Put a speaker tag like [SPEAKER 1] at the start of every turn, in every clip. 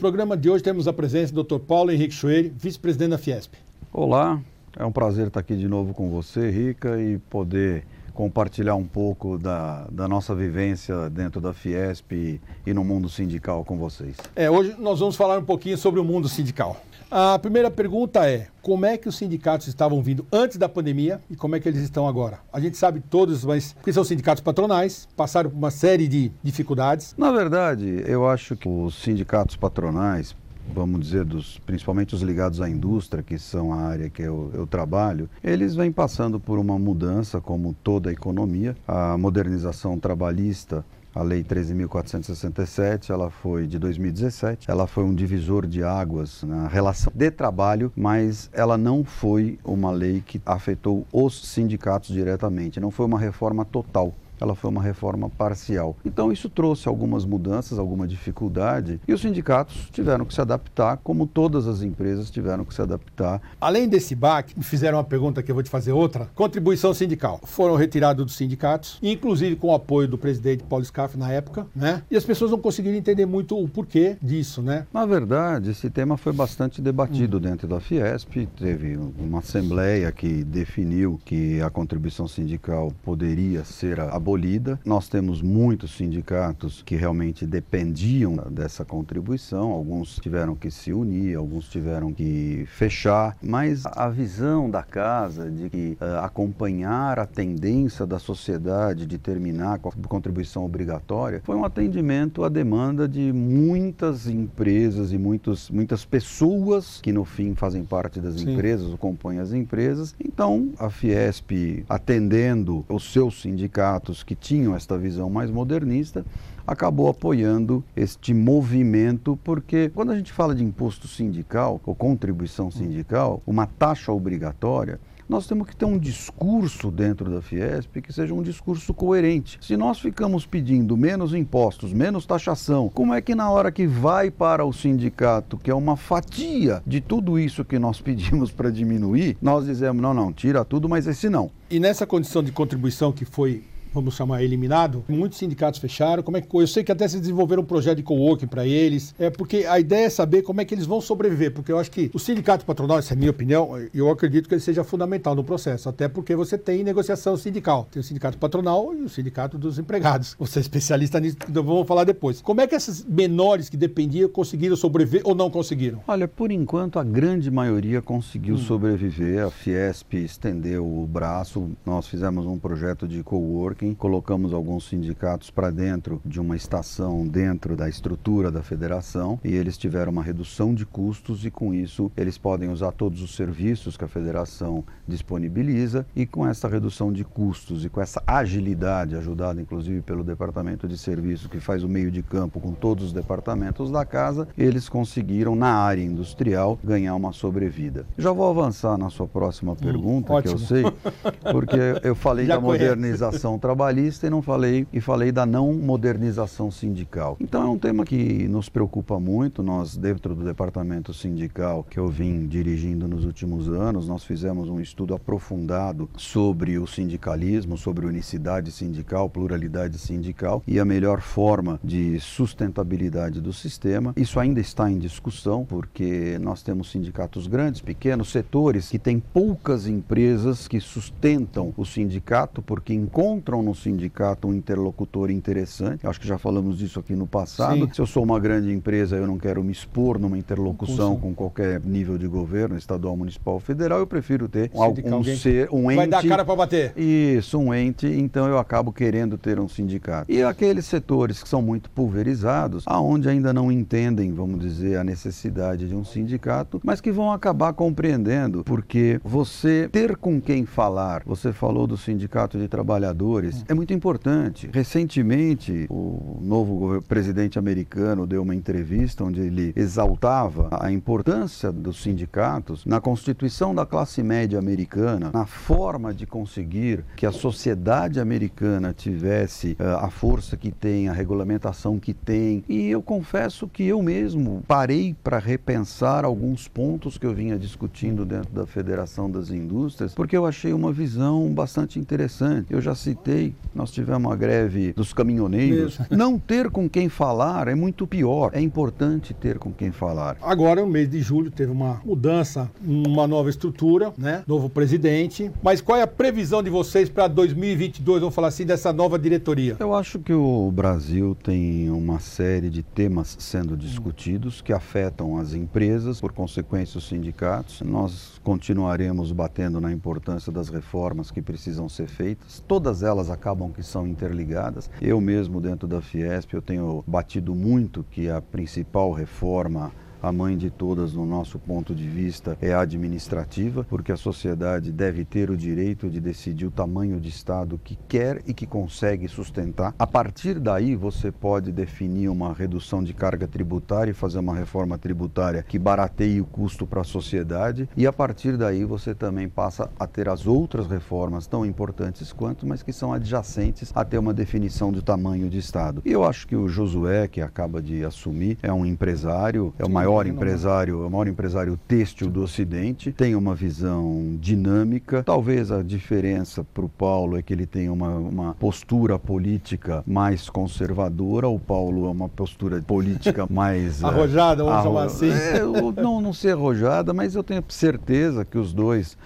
[SPEAKER 1] programa de hoje temos a presença do Dr. Paulo Henrique Schweire, vice-presidente da Fiesp.
[SPEAKER 2] Olá, é um prazer estar aqui de novo com você, Rica, e poder compartilhar um pouco da, da nossa vivência dentro da Fiesp e, e no mundo sindical com vocês.
[SPEAKER 1] É, hoje nós vamos falar um pouquinho sobre o mundo sindical. A primeira pergunta é: como é que os sindicatos estavam vindo antes da pandemia e como é que eles estão agora? A gente sabe todos, mas porque são sindicatos patronais, passaram por uma série de dificuldades.
[SPEAKER 2] Na verdade, eu acho que os sindicatos patronais, vamos dizer, dos, principalmente os ligados à indústria, que são a área que eu, eu, trabalho, eles vêm passando por uma mudança, como toda a economia. A modernização trabalhista a Lei 13.467, ela foi de 2017, ela foi um divisor de águas na relação de trabalho, mas ela não foi uma lei que afetou os sindicatos diretamente, não foi uma reforma total ela foi uma reforma parcial. Então isso trouxe algumas mudanças, alguma dificuldade e os sindicatos tiveram que se adaptar, como todas as empresas tiveram que se adaptar.
[SPEAKER 1] Além desse BAC, me fizeram uma pergunta que eu vou te fazer outra. Contribuição sindical. Foram retirados dos sindicatos, inclusive com o apoio do presidente Paulo Scaff na época, né? E as pessoas não conseguiram entender muito o porquê disso, né?
[SPEAKER 2] Na verdade, esse tema foi bastante debatido hum. dentro da Fiesp. Teve uma assembleia que definiu que a contribuição sindical poderia ser abolida abolida. Nós temos muitos sindicatos que realmente dependiam dessa contribuição, alguns tiveram que se unir, alguns tiveram que fechar, mas a visão da casa de que uh, acompanhar a tendência da sociedade de terminar com a contribuição obrigatória foi um atendimento à demanda de muitas empresas e muitos, muitas pessoas que no fim fazem parte das Sim. empresas ou compõem as empresas. Então, a Fiesp, atendendo os seus sindicatos que tinham esta visão mais modernista, acabou apoiando este movimento, porque quando a gente fala de imposto sindical ou contribuição sindical, uma taxa obrigatória, nós temos que ter um discurso dentro da Fiesp que seja um discurso coerente. Se nós ficamos pedindo menos impostos, menos taxação, como é que na hora que vai para o sindicato, que é uma fatia de tudo isso que nós pedimos para diminuir, nós dizemos: não, não, tira tudo, mas esse não.
[SPEAKER 1] E nessa condição de contribuição que foi vamos chamar, eliminado, muitos sindicatos fecharam. Como é que eu sei que até se desenvolveram um projeto de coworking para eles, é porque a ideia é saber como é que eles vão sobreviver, porque eu acho que o sindicato patronal, essa é a minha opinião, eu acredito que ele seja fundamental no processo, até porque você tem negociação sindical, tem o sindicato patronal e o sindicato dos empregados. Você é especialista nisso, vamos falar depois. Como é que esses menores que dependiam conseguiram sobreviver ou não conseguiram?
[SPEAKER 2] Olha, por enquanto a grande maioria conseguiu hum. sobreviver. A Fiesp estendeu o braço, nós fizemos um projeto de coworking colocamos alguns sindicatos para dentro de uma estação dentro da estrutura da federação e eles tiveram uma redução de custos e com isso eles podem usar todos os serviços que a federação disponibiliza e com essa redução de custos e com essa agilidade ajudada inclusive pelo departamento de serviços que faz o meio de campo com todos os departamentos da casa, eles conseguiram na área industrial ganhar uma sobrevida. Já vou avançar na sua próxima hum, pergunta, hum, que eu sei, porque eu falei Já da modernização trabalhista e não falei e falei da não modernização sindical. Então é um tema que nos preocupa muito. Nós dentro do departamento sindical que eu vim dirigindo nos últimos anos, nós fizemos um estudo aprofundado sobre o sindicalismo, sobre unicidade sindical, pluralidade sindical e a melhor forma de sustentabilidade do sistema. Isso ainda está em discussão porque nós temos sindicatos grandes, pequenos, setores que têm poucas empresas que sustentam o sindicato porque encontram no sindicato um interlocutor interessante. Acho que já falamos disso aqui no passado. Sim. Se eu sou uma grande empresa, eu não quero me expor numa interlocução com, com qualquer nível de governo, estadual, municipal, federal. Eu prefiro ter um, um ser, um ente.
[SPEAKER 1] Vai dar cara para bater.
[SPEAKER 2] Isso, um ente. Então eu acabo querendo ter um sindicato. E aqueles setores que são muito pulverizados, aonde ainda não entendem, vamos dizer, a necessidade de um sindicato, mas que vão acabar compreendendo, porque você ter com quem falar. Você falou do sindicato de trabalhadores é muito importante. Recentemente, o novo presidente americano deu uma entrevista onde ele exaltava a importância dos sindicatos na constituição da classe média americana, na forma de conseguir que a sociedade americana tivesse uh, a força que tem, a regulamentação que tem. E eu confesso que eu mesmo parei para repensar alguns pontos que eu vinha discutindo dentro da Federação das Indústrias, porque eu achei uma visão bastante interessante. Eu já citei falei, nós tivemos uma greve dos caminhoneiros.
[SPEAKER 1] Mesmo.
[SPEAKER 2] Não ter com quem falar é muito pior. É importante ter com quem falar.
[SPEAKER 1] Agora, no mês de julho, teve uma mudança, uma nova estrutura, né? Novo presidente. Mas qual é a previsão de vocês para 2022, vamos falar assim, dessa nova diretoria?
[SPEAKER 2] Eu acho que o Brasil tem uma série de temas sendo discutidos que afetam as empresas, por consequência, os sindicatos. Nós continuaremos batendo na importância das reformas que precisam ser feitas. Todas elas acabam que são interligadas. Eu mesmo, dentro da Fiesp, eu tenho batido muito que a principal reforma a mãe de todas, no nosso ponto de vista, é administrativa, porque a sociedade deve ter o direito de decidir o tamanho de Estado que quer e que consegue sustentar. A partir daí, você pode definir uma redução de carga tributária e fazer uma reforma tributária que barateie o custo para a sociedade, e a partir daí você também passa a ter as outras reformas tão importantes quanto, mas que são adjacentes a ter uma definição do tamanho de Estado. E eu acho que o Josué, que acaba de assumir, é um empresário, é o maior maior empresário, o maior empresário têxtil do Ocidente, tem uma visão dinâmica. Talvez a diferença para o Paulo é que ele tem uma, uma postura política mais conservadora. O Paulo é uma postura política mais
[SPEAKER 1] arrojada, vamos arro... chamar assim.
[SPEAKER 2] É, não, não ser arrojada, mas eu tenho certeza que os dois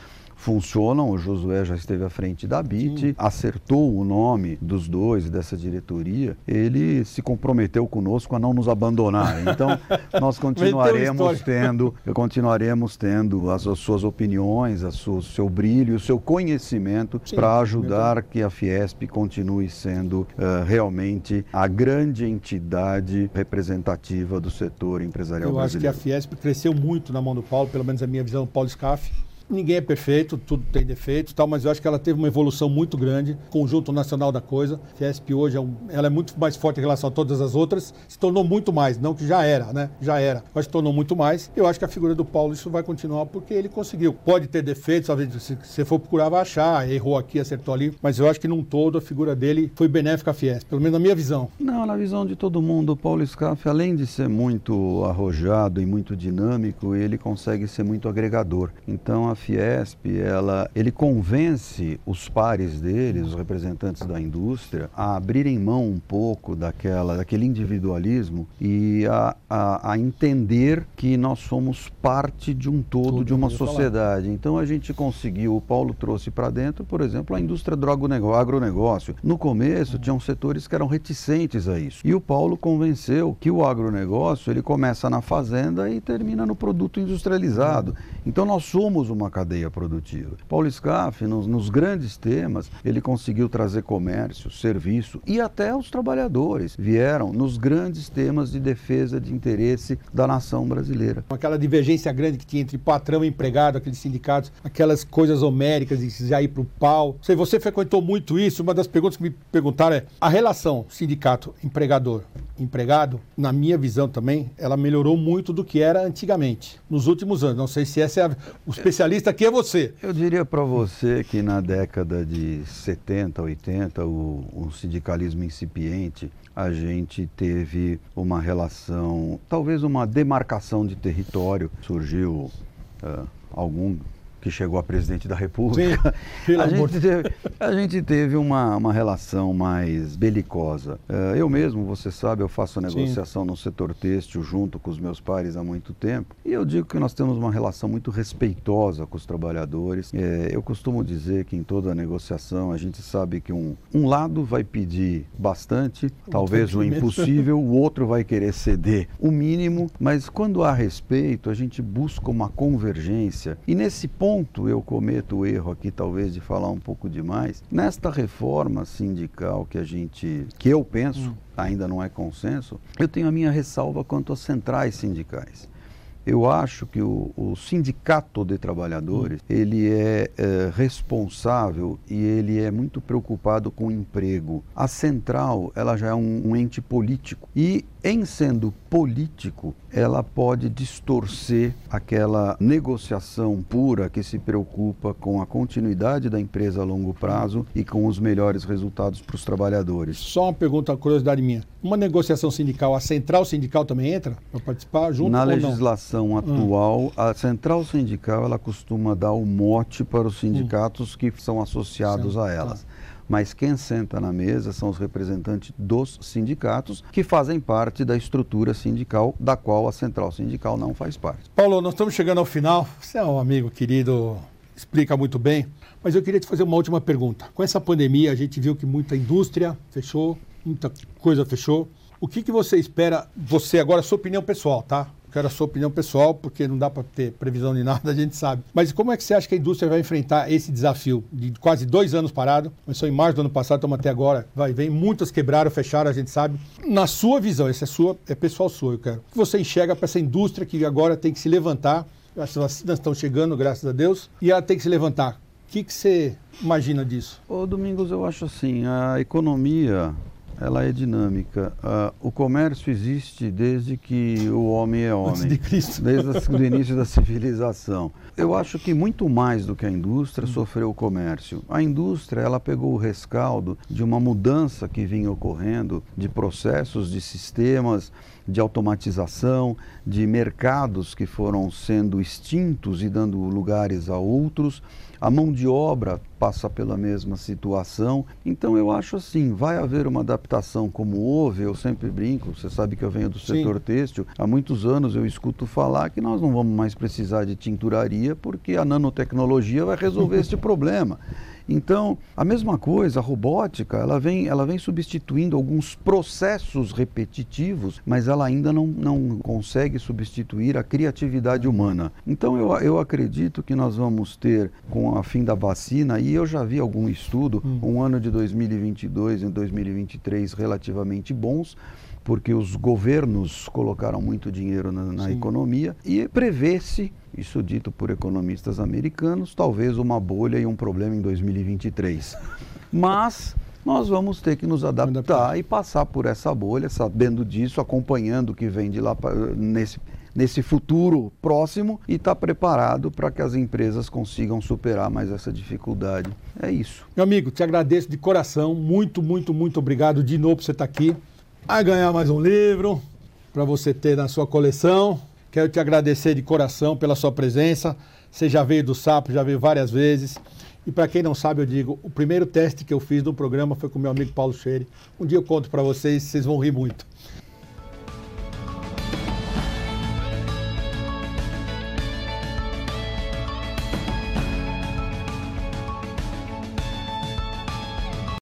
[SPEAKER 2] funcionam. O Josué já esteve à frente da BIT, Sim. acertou o nome dos dois dessa diretoria. Ele se comprometeu conosco a não nos abandonar. Então, nós continuaremos tendo, continuaremos tendo as, as suas opiniões, o seu brilho, o seu conhecimento para ajudar que a Fiesp continue sendo uh, realmente a grande entidade representativa do setor empresarial
[SPEAKER 1] Eu
[SPEAKER 2] brasileiro.
[SPEAKER 1] Eu acho que a Fiesp cresceu muito na mão do Paulo, pelo menos a minha visão, Paulo Scaff Ninguém é perfeito, tudo tem defeitos, tal, mas eu acho que ela teve uma evolução muito grande, conjunto nacional da coisa. Fiesp hoje é, um, ela é muito mais forte em relação a todas as outras, se tornou muito mais, não que já era, né? Já era, mas se tornou muito mais. Eu acho que a figura do Paulo isso vai continuar porque ele conseguiu. Pode ter defeitos, se você for procurar vai achar, errou aqui, acertou ali, mas eu acho que num todo a figura dele foi benéfica à Fiesp, pelo menos na minha visão.
[SPEAKER 2] Não, na visão de todo mundo, o Paulo Scaff, além de ser muito arrojado e muito dinâmico, ele consegue ser muito agregador. Então a Fiesp, ela, ele convence os pares dele, os representantes da indústria, a abrirem mão um pouco daquela, daquele individualismo e a, a, a entender que nós somos parte de um todo, Tudo de uma sociedade. Então a gente conseguiu, o Paulo trouxe para dentro, por exemplo, a indústria do agronegócio. No começo, tinham setores que eram reticentes a isso. E o Paulo convenceu que o agronegócio ele começa na fazenda e termina no produto industrializado. Então nós somos uma cadeia produtiva. Paulo Scaff, nos, nos, grandes temas, ele conseguiu trazer comércio, serviço e até os trabalhadores vieram nos grandes temas de defesa de interesse da nação brasileira.
[SPEAKER 1] Aquela divergência grande que tinha entre patrão e empregado, aqueles sindicatos, aquelas coisas homéricas de já ir para o pau. Sei, você frequentou muito isso. Uma das perguntas que me perguntaram é a relação sindicato-empregador empregado, na minha visão também, ela melhorou muito do que era antigamente, nos últimos anos. Não sei se essa é a... o especialista aqui é você.
[SPEAKER 2] Eu diria para você que na década de 70, 80, o, o sindicalismo incipiente, a gente teve uma relação, talvez uma demarcação de território. Surgiu uh, algum que chegou a presidente da República, Sim, a, gente teve, a gente teve uma, uma relação mais belicosa. Uh, eu mesmo, você sabe, eu faço negociação Sim. no setor têxtil junto com os meus pares há muito tempo. E eu digo que nós temos uma relação muito respeitosa com os trabalhadores. É, eu costumo dizer que em toda negociação a gente sabe que um, um lado vai pedir bastante, talvez o impossível, o outro vai querer ceder o mínimo, mas quando há respeito, a gente busca uma convergência. E nesse ponto, ponto eu cometo o erro aqui, talvez, de falar um pouco demais. Nesta reforma sindical que a gente, que eu penso, hum. ainda não é consenso, eu tenho a minha ressalva quanto às centrais sindicais. Eu acho que o, o sindicato de trabalhadores hum. ele é, é, responsável e ele é muito preocupado com o emprego. A central ela já é um, um ente político e em sendo político, ela pode distorcer aquela negociação pura que se preocupa com a continuidade da empresa a longo prazo e com os melhores resultados para os trabalhadores.
[SPEAKER 1] Só uma pergunta, curiosidade minha. Uma negociação sindical, a central sindical também entra para participar junto
[SPEAKER 2] Na
[SPEAKER 1] ou
[SPEAKER 2] legislação
[SPEAKER 1] não?
[SPEAKER 2] atual, hum. a central sindical ela costuma dar o mote para os sindicatos hum. que são associados a elas. Tá. mas quem senta na mesa são os representantes dos sindicatos, que fazem parte da estrutura sindical, da qual a central sindical não faz parte.
[SPEAKER 1] Paulo, nós estamos chegando ao final. Você é um amigo querido, explica muito bem, mas eu queria te fazer uma última pergunta. Com essa pandemia, a gente viu que muita indústria fechou, muita coisa fechou. O que, que você espera, você agora, sua opinião pessoal, tá? Quero a sua opinião pessoal, porque não dá para ter previsão de nada, a gente sabe. Mas como é que você acha que a indústria vai enfrentar esse desafio de quase dois anos parado? Começou em março do ano passado, estamos até agora. Vai, vem, muitas quebraram, fecharam, a gente sabe. Na sua visão, essa é sua, é pessoal sua, eu quero. O que você enxerga para essa indústria que agora tem que se levantar? As vacinas estão chegando, graças a Deus, e ela tem que se levantar. O que, que você imagina disso?
[SPEAKER 2] Ô, Domingos, eu acho assim, a economia ela é dinâmica. Uh, o comércio existe desde que o homem é homem.
[SPEAKER 1] Antes de Cristo.
[SPEAKER 2] Desde o início da civilização. Eu acho que muito mais do que a indústria sofreu o comércio. A indústria, ela pegou o rescaldo de uma mudança que vinha ocorrendo de processos, de sistemas, de automatização, de mercados que foram sendo extintos e dando lugares a outros. A mão de obra passa pela mesma situação. Então eu acho assim, vai haver uma adaptação como houve, eu sempre brinco, você sabe que eu venho do setor Sim. têxtil, há muitos anos eu escuto falar que nós não vamos mais precisar de tinturaria porque a nanotecnologia vai resolver este problema. Então, a mesma coisa, a robótica, ela vem, ela vem substituindo alguns processos repetitivos, mas ela ainda não, não consegue substituir a criatividade humana. Então, eu, eu acredito que nós vamos ter, com a fim da vacina, e eu já vi algum estudo, hum. um ano de 2022 e 2023 relativamente bons, porque os governos colocaram muito dinheiro na, na economia e prevê-se isso dito por economistas americanos, talvez uma bolha e um problema em 2023. Mas nós vamos ter que nos adaptar e passar por essa bolha, sabendo disso, acompanhando o que vem de lá nesse, nesse futuro próximo e estar tá preparado para que as empresas consigam superar mais essa dificuldade. É isso.
[SPEAKER 1] Meu amigo, te agradeço de coração. Muito, muito, muito obrigado de novo por você estar aqui. A ganhar mais um livro para você ter na sua coleção. Quero te agradecer de coração pela sua presença. Você já veio do Sapo, já veio várias vezes. E para quem não sabe, eu digo, o primeiro teste que eu fiz no programa foi com meu amigo Paulo Cheire. Um dia eu conto para vocês, vocês vão rir muito.